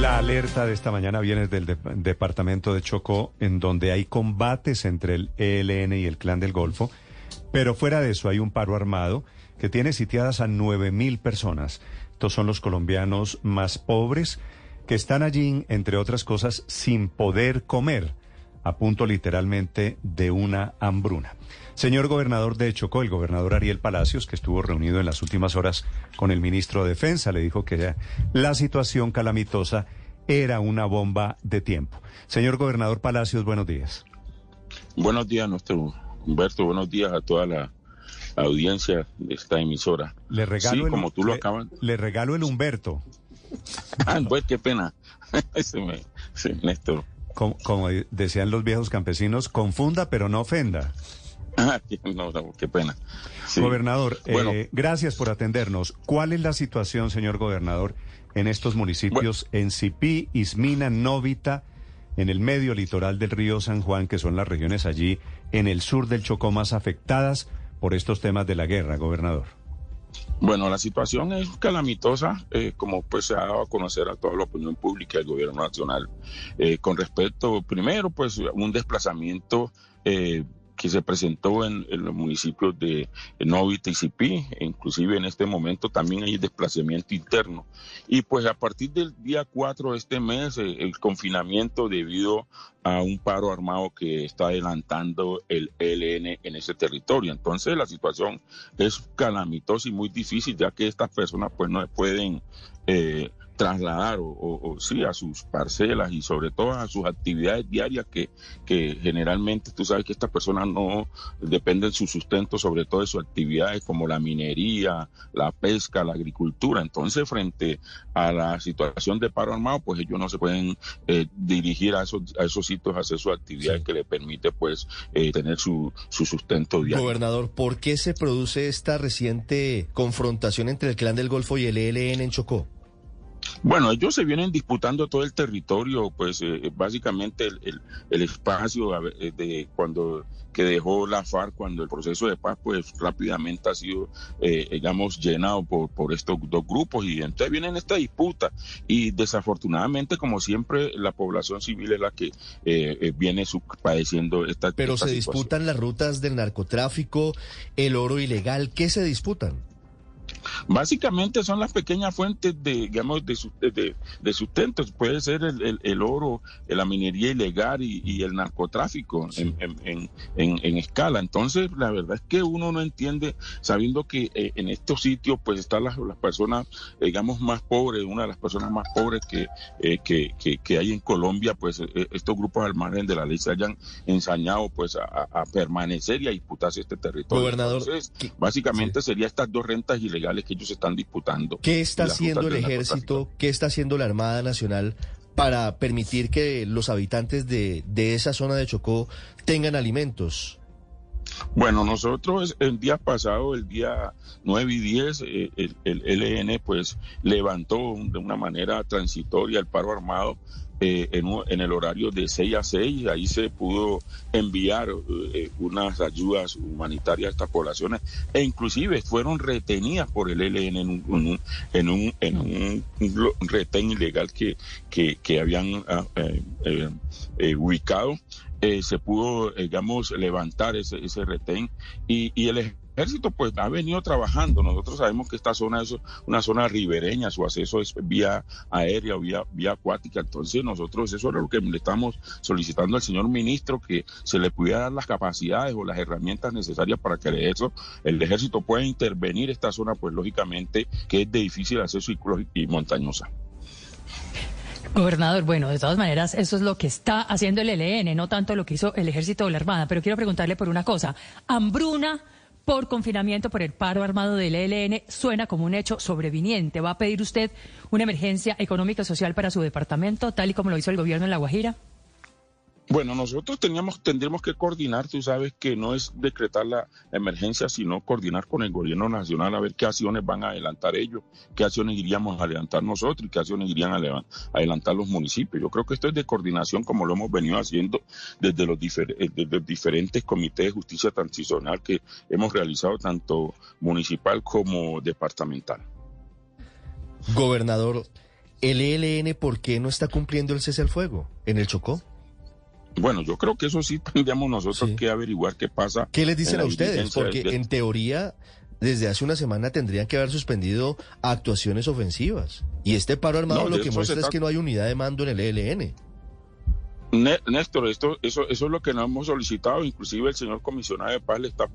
La alerta de esta mañana viene del de- departamento de Chocó, en donde hay combates entre el ELN y el Clan del Golfo, pero fuera de eso hay un paro armado que tiene sitiadas a 9.000 personas. Estos son los colombianos más pobres que están allí, entre otras cosas, sin poder comer, a punto literalmente de una hambruna. Señor gobernador de Chocó, el gobernador Ariel Palacios, que estuvo reunido en las últimas horas con el ministro de Defensa, le dijo que la situación calamitosa era una bomba de tiempo. Señor gobernador Palacios, buenos días. Buenos días, nuestro Humberto. Buenos días a toda la audiencia de esta emisora. Le regalo sí, el, como tú lo acabas. Le regalo el Humberto, Ah, pues qué pena. Se me- Néstor. Como, como decían los viejos campesinos, confunda pero no ofenda. Ah, qué- no, no, qué pena. Sí. Gobernador, eh, Bueno. gracias por atendernos. ¿Cuál es la situación, señor gobernador, en estos municipios, en Cipí, Ismina, Novita, en el medio litoral del río San Juan, que son las regiones allí en el sur del Chocó más afectadas por estos temas de la guerra, gobernador? Bueno, la situación es calamitosa, eh, como pues se ha dado a conocer a toda la opinión pública del gobierno nacional. Eh, con respecto, primero, pues un desplazamiento eh, que se presentó en, los municipios de Novita y Cipí, e inclusive en este momento también hay desplazamiento interno. Y pues a partir del día 4 de este mes, eh, el confinamiento debido a un paro armado que está adelantando el ELN en ese territorio. Entonces la situación es calamitosa y muy difícil, ya que estas personas pues no pueden eh, trasladar o, o- o sí a sus parcelas y sobre todo a sus actividades diarias que, que generalmente tú sabes que estas personas no dependen su sustento sobre todo de sus actividades como la minería, la pesca, la agricultura. Entonces frente a la situación de paro armado pues ellos no se pueden eh, dirigir a esos, a esos sitios a hacer sus actividades Sí. que les permite pues eh, tener su, su sustento diario. Gobernador, ¿por qué se produce esta reciente confrontación entre el Clan del Golfo y el ELN en Chocó? Bueno, ellos se vienen disputando todo el territorio, pues eh, básicamente el, el- el espacio eh, de cuando que dejó la FARC cuando el proceso de paz pues rápidamente ha sido eh, digamos llenado por, por estos dos grupos y entonces vienen esta disputa y desafortunadamente como siempre la población civil es la que eh, eh, viene padeciendo esta Pero esta se situación. disputan las rutas del narcotráfico, el oro ilegal. ¿Qué se disputan? Básicamente son las pequeñas fuentes de, digamos, de, de, de sustento. Puede ser el, el- el oro, la minería ilegal y, y el narcotráfico en, en- en- en- en escala. Entonces, la verdad es que uno no entiende, sabiendo que eh, en estos sitios, pues están las, las personas, eh, digamos, más pobres, una de las personas más pobres que, eh, que, que- que hay en Colombia, pues eh, estos grupos al margen de la ley se hayan ensañado, pues, a, permanecer y a disputarse este territorio. Gobernador, Entonces, ¿qué- Básicamente sería estas dos rentas ilegales que ellos están disputando. ¿Qué está haciendo el ejército? ¿Qué está haciendo la Armada Nacional para permitir que los habitantes de, de esa zona de Chocó tengan alimentos? Bueno, nosotros el día pasado, el día 9 y 10, eh, el, el LN pues levantó de una manera transitoria el paro armado eh, en, en el horario de 6 a 6. Ahí se pudo enviar eh, unas ayudas humanitarias a estas poblaciones e inclusive fueron retenidas por el LN en un, en un, en un, retén ilegal que, que, habían ah, ubicado. Eh, se pudo, eh, digamos, levantar ese, ese retén y, el ejército pues ha venido trabajando. Nosotros sabemos que esta zona es una zona ribereña, su acceso es vía aérea o vía, vía acuática. Entonces nosotros eso era lo que le estamos solicitando al señor ministro, que se le pudiera dar las capacidades o las herramientas necesarias para que el ejército, el ejército pueda intervenir esta zona, pues lógicamente que es de difícil acceso y montañosa. Gobernador, bueno, de todas maneras, eso es lo que está haciendo el ELN, no tanto lo que hizo el Ejército o la Armada. Pero quiero preguntarle por una cosa. Hambruna por confinamiento por el paro armado del ELN suena como un hecho sobreviniente. ¿Va a pedir usted una emergencia económica y social para su departamento, tal y como lo hizo el gobierno en La Guajira? Bueno, nosotros teníamos, que coordinar, tú sabes que no es decretar la emergencia, sino coordinar con el gobierno nacional a ver qué acciones van a adelantar ellos, qué acciones iríamos a adelantar nosotros y qué acciones irían a adelantar los municipios. Yo creo que esto es de coordinación como lo hemos venido haciendo desde los, eh, desde los diferentes comités de justicia transicional que hemos realizado tanto municipal como departamental. Gobernador, ¿el ELN por qué no está cumpliendo el cese al fuego en el Chocó? Bueno, yo creo que eso sí tendríamos nosotros que averiguar qué pasa. ¿Qué les dicen a ustedes? Porque en teoría, desde hace una semana tendrían que haber suspendido actuaciones ofensivas. Y este paro armado lo que muestra es que no hay unidad de mando en el ELN. Néstor, esto, eso, eso es lo que nos hemos solicitado, inclusive el señor comisionado de paz le está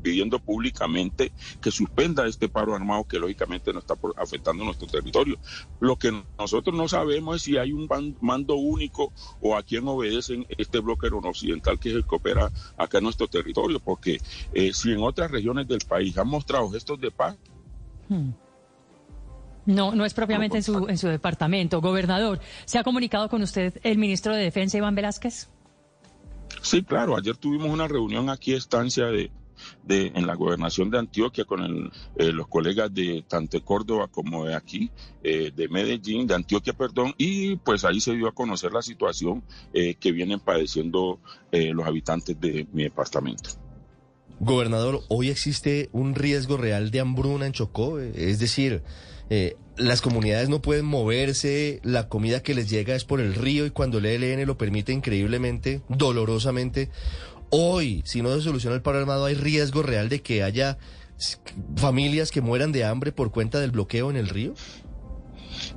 pidiendo públicamente que suspenda este paro armado que lógicamente no está afectando nuestro territorio. Lo que nosotros no sabemos es si hay un mando único o a quién obedecen este bloque occidental que es el que opera acá en nuestro territorio, porque eh, si en otras regiones del país han mostrado gestos de paz, hmm. No, no es propiamente en su, en su departamento. Gobernador, ¿se ha comunicado con usted el ministro de Defensa, Iván Velázquez? Sí, claro. Ayer tuvimos una reunión aquí, estancia de, de, en la gobernación de Antioquia con el, eh, los colegas de tanto de Córdoba como de aquí, eh, de Medellín, de Antioquia, perdón, y pues ahí se dio a conocer la situación eh, que vienen padeciendo los habitantes de mi departamento. Gobernador, hoy existe un riesgo real de hambruna en Chocó, es decir, eh, las comunidades no pueden moverse, la comida que les llega es por el río y cuando el ELN lo permite increíblemente, dolorosamente, hoy, si no se soluciona el paro armado, hay riesgo real de que haya familias que mueran de hambre por cuenta del bloqueo en el río.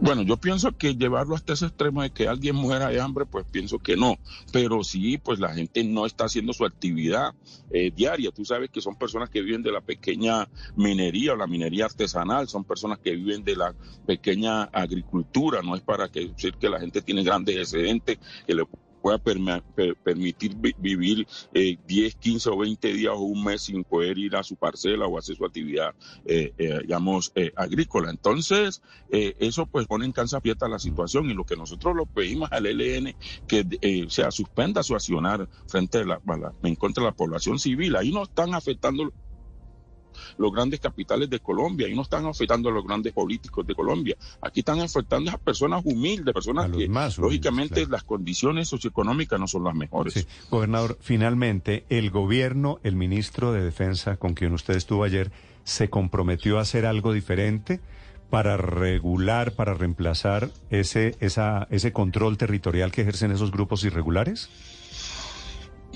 Bueno, yo pienso que llevarlo hasta ese extremo de que alguien muera de hambre, pues pienso que no. Pero sí, pues la gente no está haciendo su actividad eh, diaria. Tú sabes que son personas que viven de la pequeña minería o la minería artesanal, son personas que viven de la pequeña agricultura. No es para que decir que la gente tiene grandes excedentes que le pueda permitir vivir 10, eh, 15 o 20 días o un mes sin poder ir a su parcela o hacer su actividad, eh, eh, digamos, agrícola. Entonces, eso pues pone en cansa abierta la situación y lo que nosotros lo pedimos al ELN que sea suspenda su accionar frente a la, en contra de la población civil. Ahí no están afectando los grandes capitales de Colombia y no están afectando a los grandes políticos de Colombia. Aquí están afectando a personas humildes, personas que lógicamente las condiciones socioeconómicas no son las mejores. Gobernador, finalmente el gobierno, el ministro de Defensa con quien usted estuvo ayer, se comprometió a hacer algo diferente para regular, para reemplazar ese, esa, ese control territorial que ejercen esos grupos irregulares?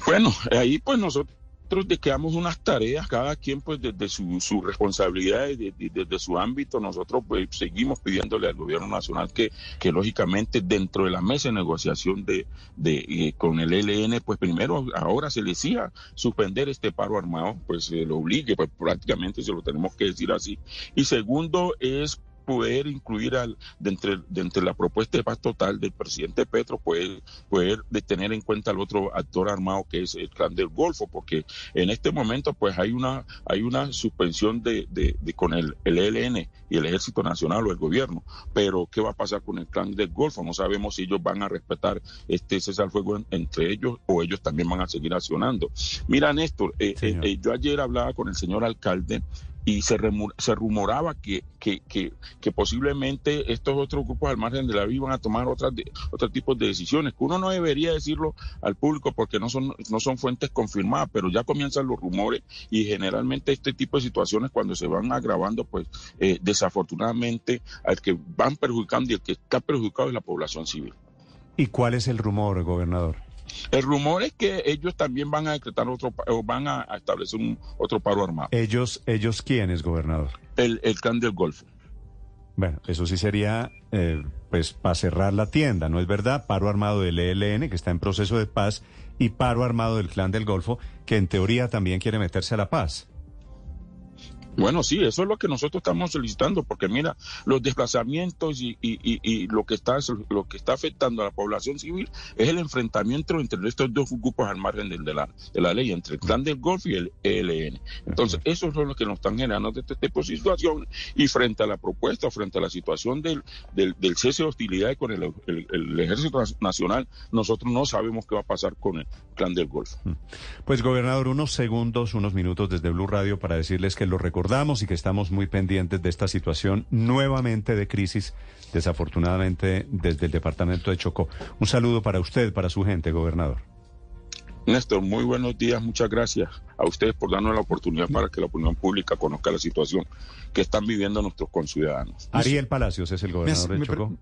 Bueno, ahí pues nosotros nosotros dejamos unas tareas, cada quien pues desde su, su responsabilidad y desde, su ámbito, nosotros pues seguimos pidiéndole al gobierno nacional que, que lógicamente dentro de la mesa de negociación de, de eh, con el ELN, pues primero ahora se le decía suspender este paro armado, pues se lo obligue, pues prácticamente se lo tenemos que decir así. Y segundo es poder incluir al, de entre, la propuesta de paz total del presidente Petro, poder, poder de tener en cuenta al otro actor armado que es el clan del Golfo, porque en este momento pues hay una, hay una suspensión de, de, con el, el ELN y el Ejército Nacional o el gobierno, pero ¿qué va a pasar con el clan del Golfo? No sabemos si ellos van a respetar este cesar fuego entre ellos o ellos también van a seguir accionando. Mira, Néstor, eh, eh, eh, yo ayer hablaba con el señor alcalde y se, se rumoraba que, que, que, posiblemente estos otros grupos al margen de la vida iban a tomar otras otros tipos de decisiones, que uno no debería decirlo al público porque no son, no son fuentes confirmadas, pero ya comienzan los rumores y generalmente este tipo de situaciones cuando se van agravando, pues eh, desafortunadamente al que van perjudicando y el que está perjudicado es la población civil. ¿Y cuál es el rumor, gobernador? El rumor es que ellos también van a decretar otro, o van a establecer un, otro paro armado. ¿Ellos, ellos quiénes, gobernador? El, el clan del Golfo. Bueno, eso sí sería, eh, pues, para cerrar la tienda, ¿no es verdad? Paro armado del ELN, que está en proceso de paz, y paro armado del clan del Golfo, que en teoría también quiere meterse a la paz. Bueno, sí, eso es lo que nosotros estamos solicitando, porque mira, los desplazamientos y, y, y, lo que está lo que está afectando a la población civil es el enfrentamiento entre estos dos grupos al margen de, la, de la ley, entre el clan del Golf y el ELN. Entonces, esos son los que nos están generando este tipo de situación y frente a la propuesta, frente a la situación del, del, cese de hostilidades con el, el, Ejército Nacional, nosotros no sabemos qué va a pasar con el clan del Golf. Mm. Pues, gobernador, unos segundos, unos minutos desde Blue Radio para decirles que lo recordamos y que estamos muy pendientes de esta situación nuevamente de crisis, desafortunadamente desde el departamento de Chocó. Un saludo para usted, para su gente, gobernador. Néstor, muy buenos días, muchas gracias a ustedes por darnos la oportunidad para que la opinión pública conozca la situación que están viviendo nuestros conciudadanos. Ariel Palacios es el gobernador de Chocó.